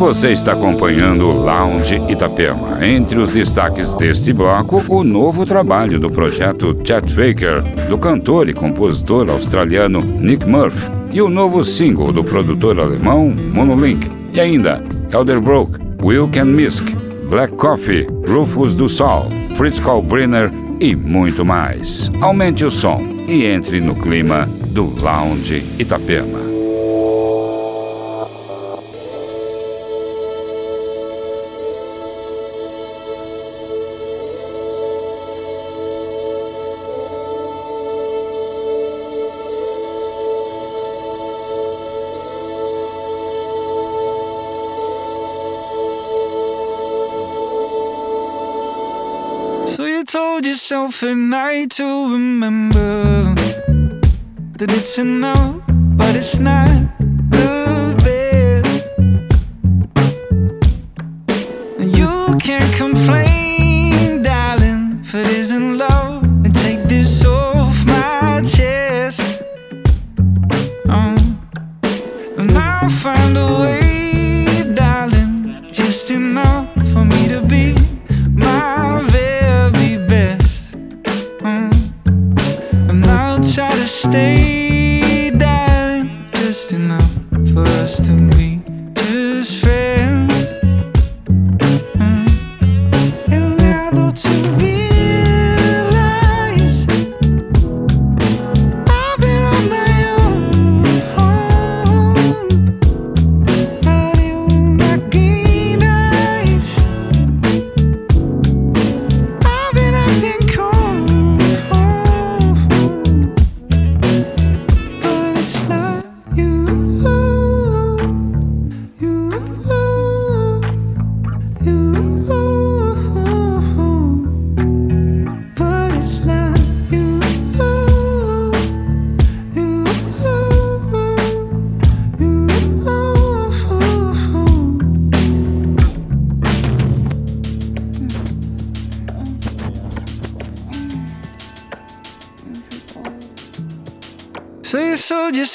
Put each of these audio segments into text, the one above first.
Você está acompanhando o Lounge Itapema. Entre os destaques deste bloco, o novo trabalho do projeto Chet Faker, do cantor e compositor australiano Nick Murphy, e o novo single do produtor alemão Monolink. E ainda, Elderbrook, Will Can Misk, Black Coffee, Rufus do Sol, Fritz Kalbrenner e muito mais. Aumente o som e entre no clima do Lounge Itapema. Yourself at night to remember that it's enough, but it's not the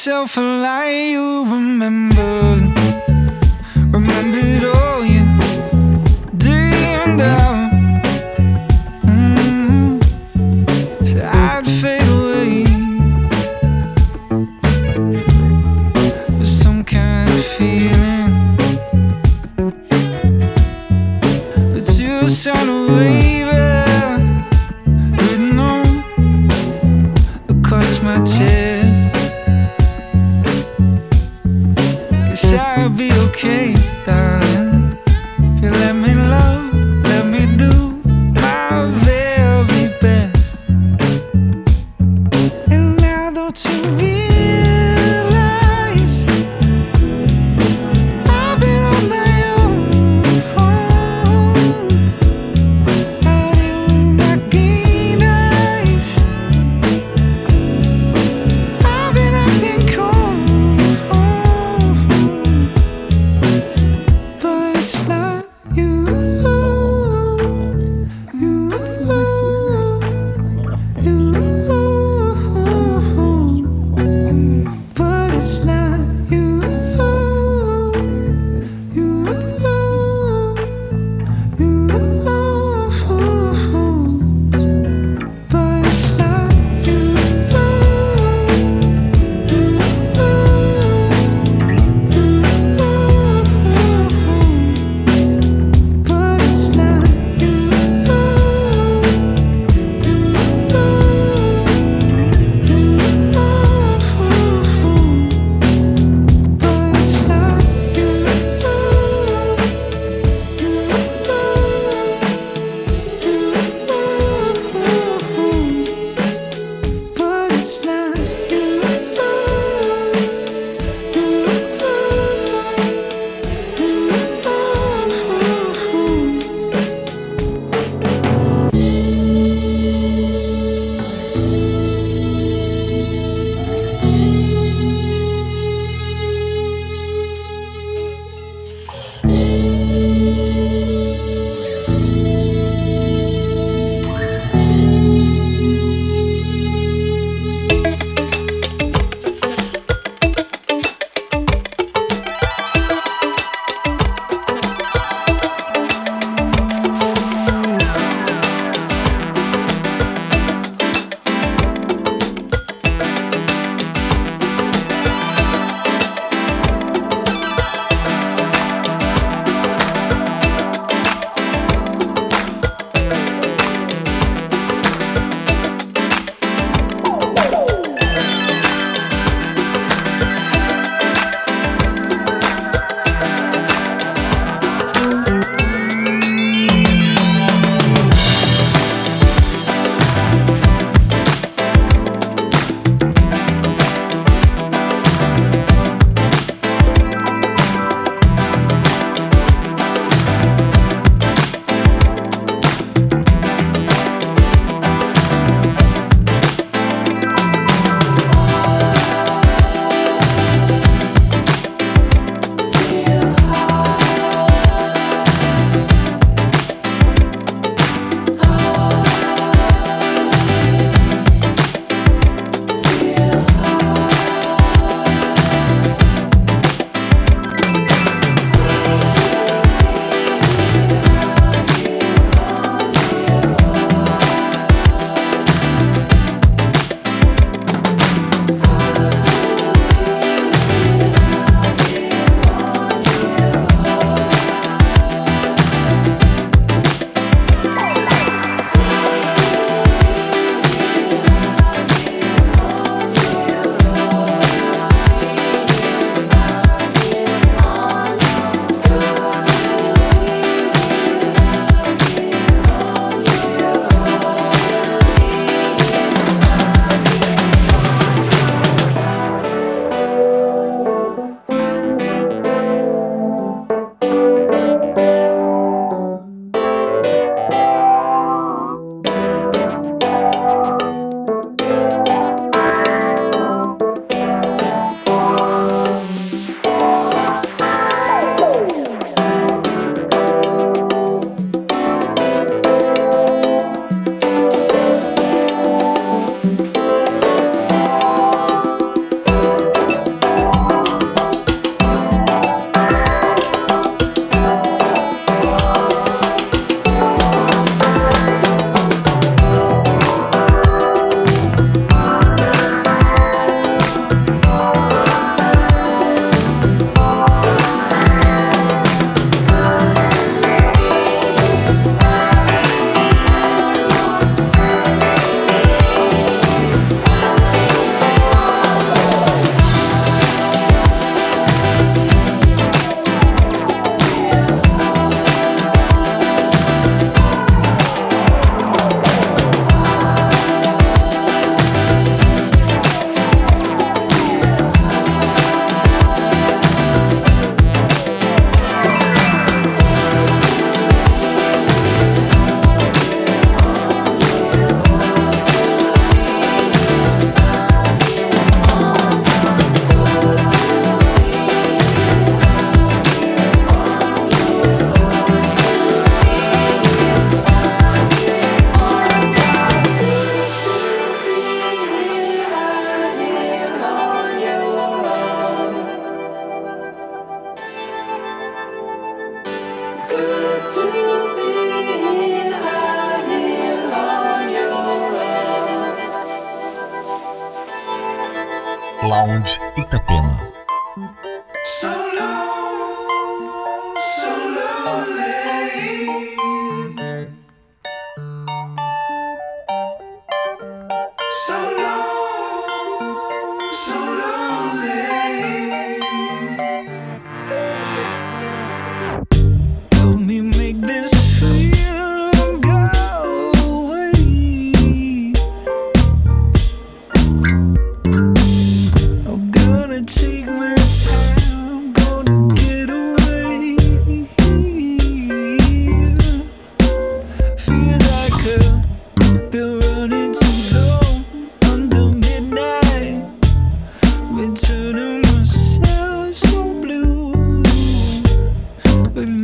yourself a lie, you remembered,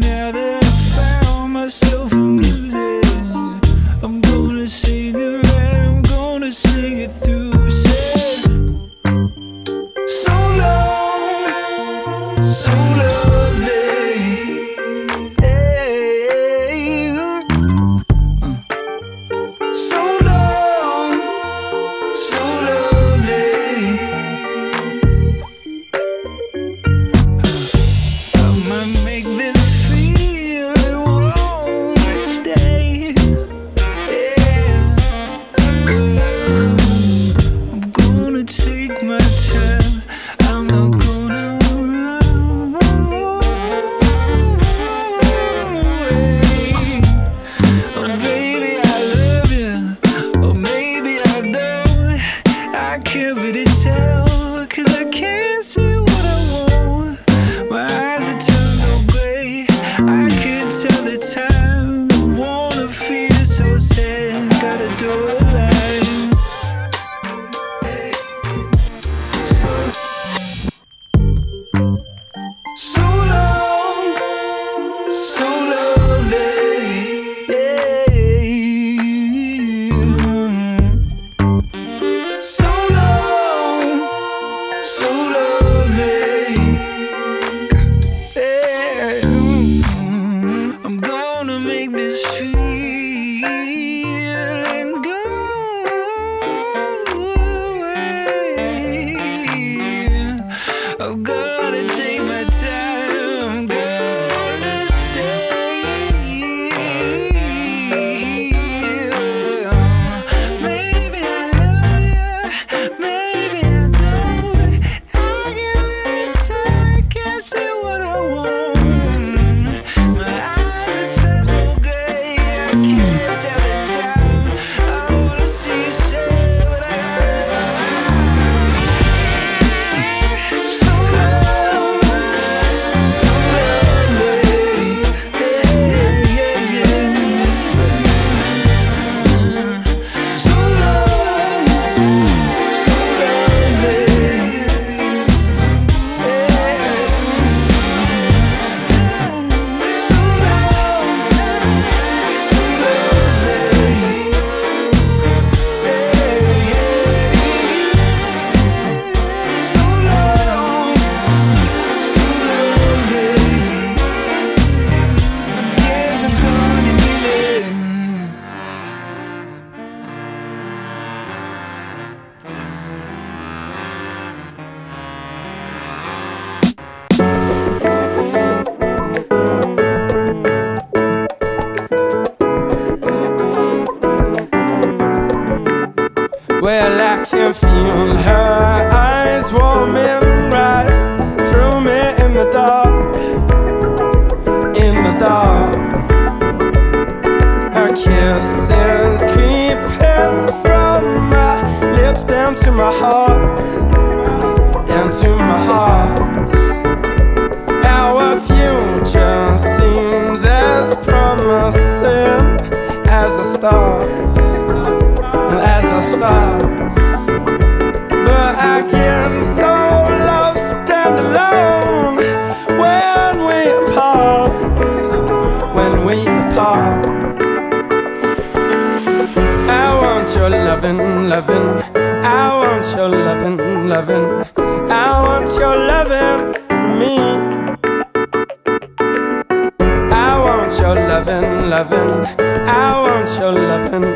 never found myself. I want your loving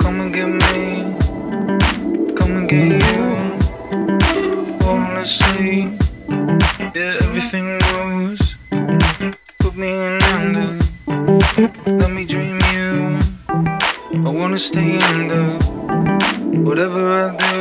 Come and get me. Come and get you. Wanna see? Yeah, everything goes. Put me in under. Let me dream you. I wanna stay under. Whatever I do.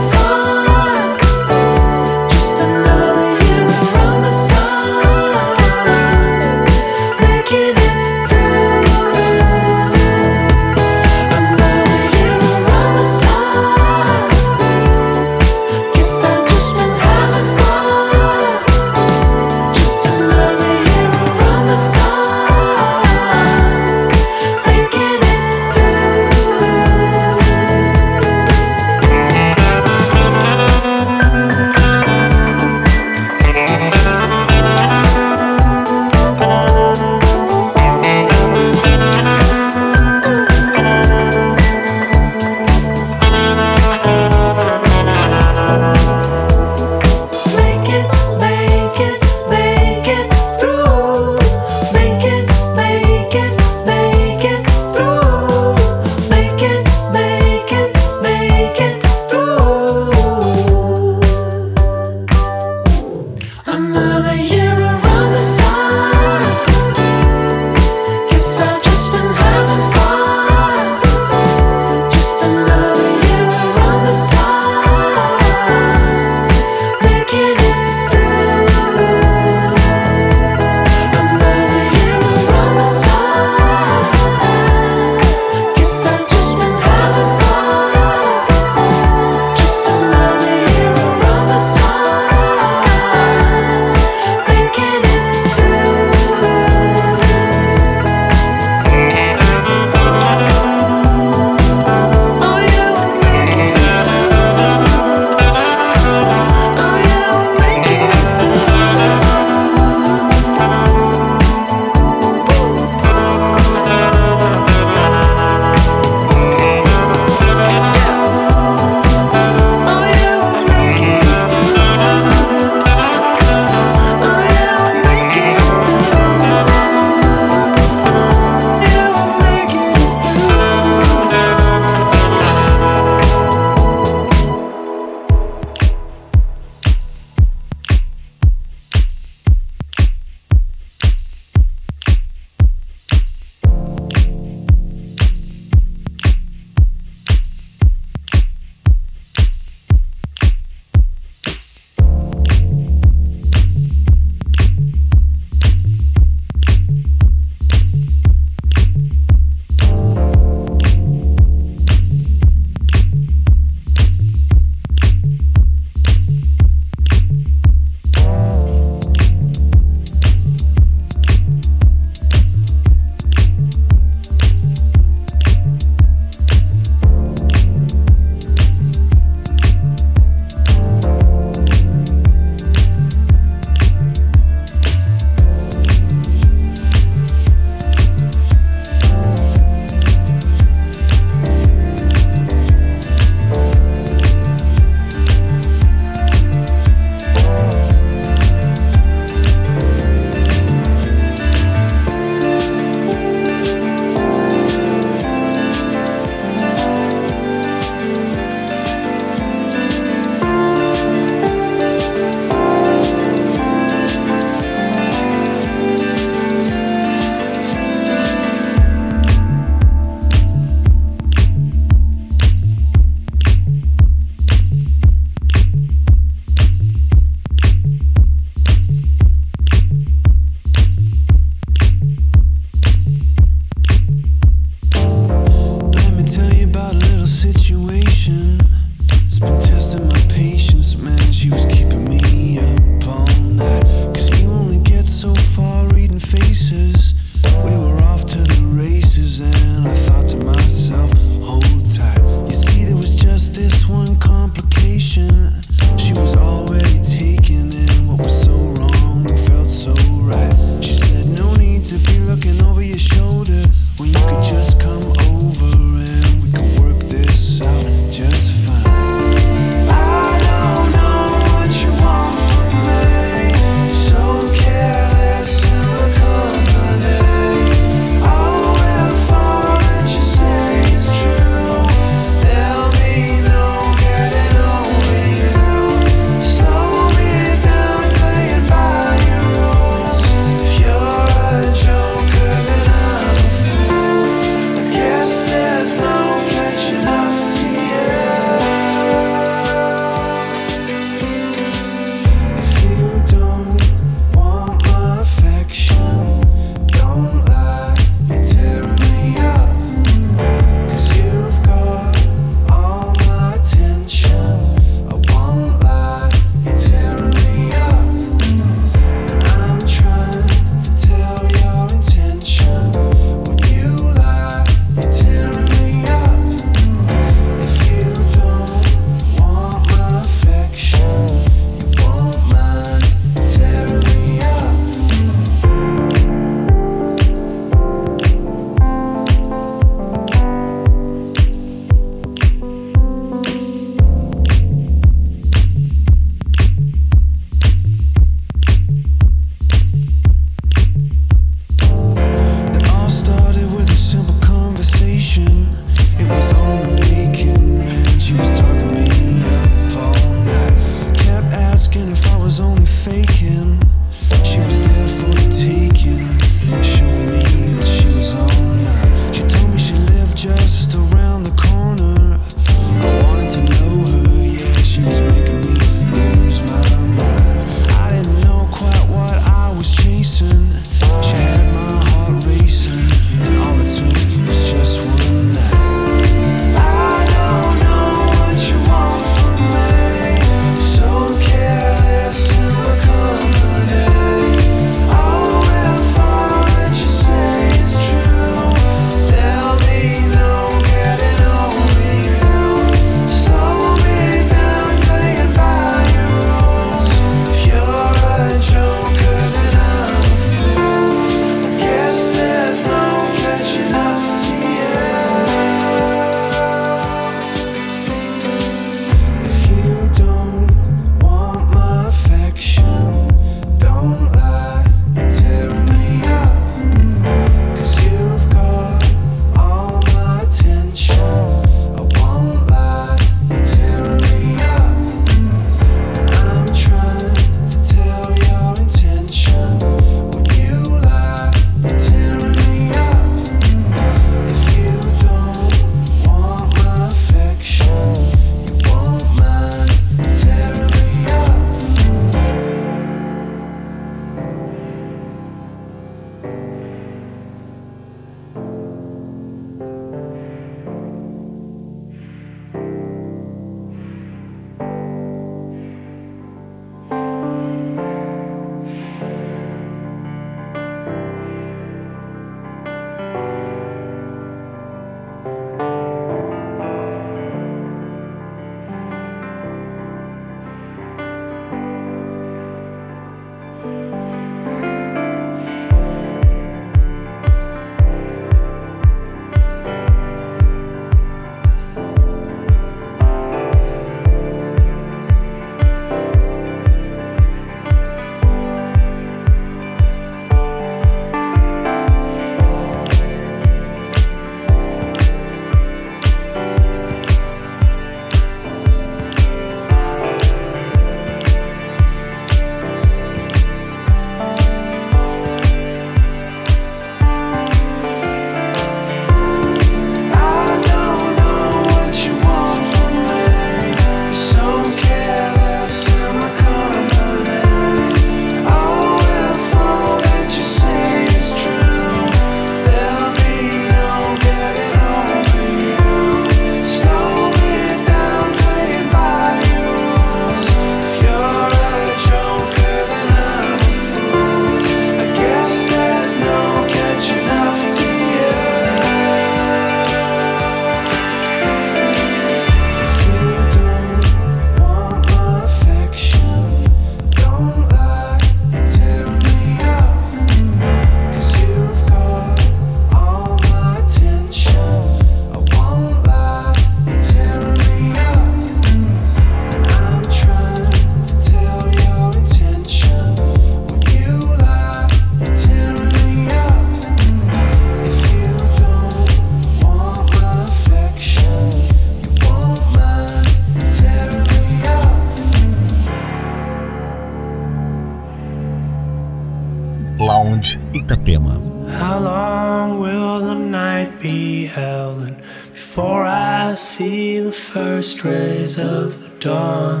Of the dawn?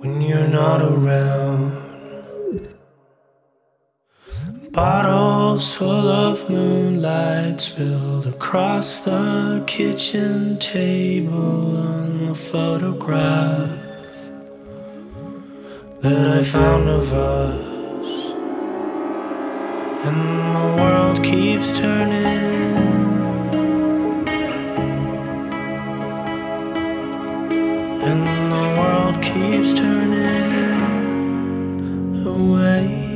When you're not around, bottles full of moonlight spilled across the kitchen table on the photograph that I found of us. And the world keeps turning. And the world keeps turning away.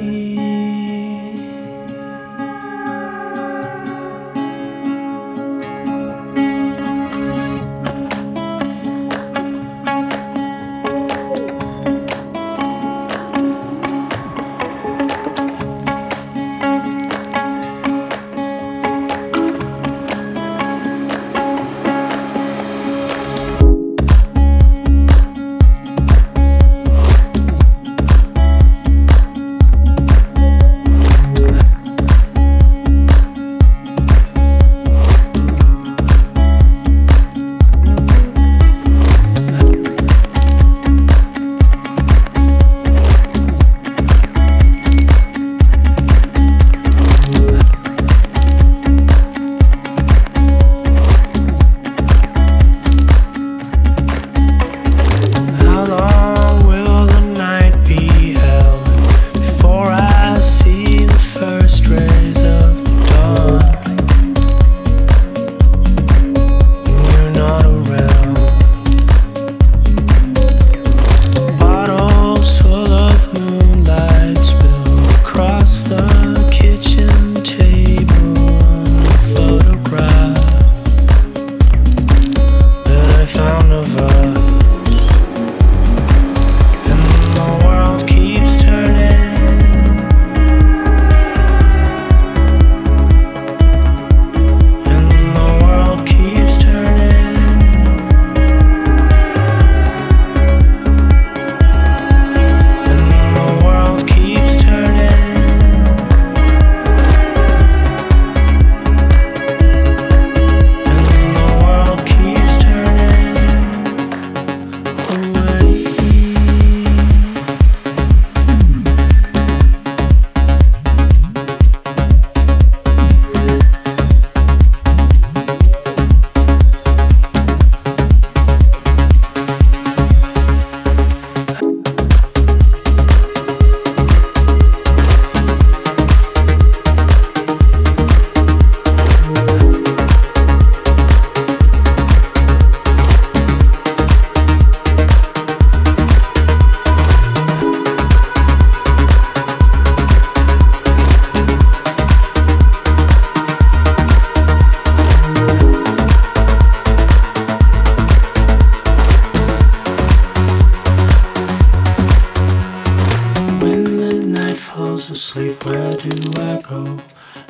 Asleep, where do I go?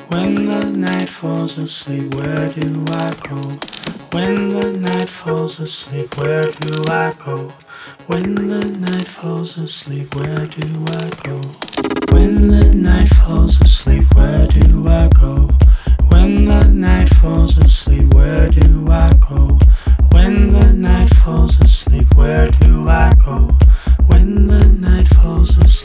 When the night falls asleep, where do I go? When the night falls asleep, where do I go? When the night falls asleep, where do I go? When the night falls asleep, where do I go? When the night falls asleep, where do I go? When the night falls asleep, where do I go? When the night falls asleep,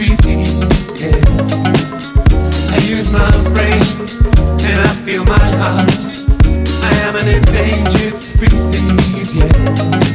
freezing. Yeah. I use my brain and I feel my heart. I am an endangered species. Yeah.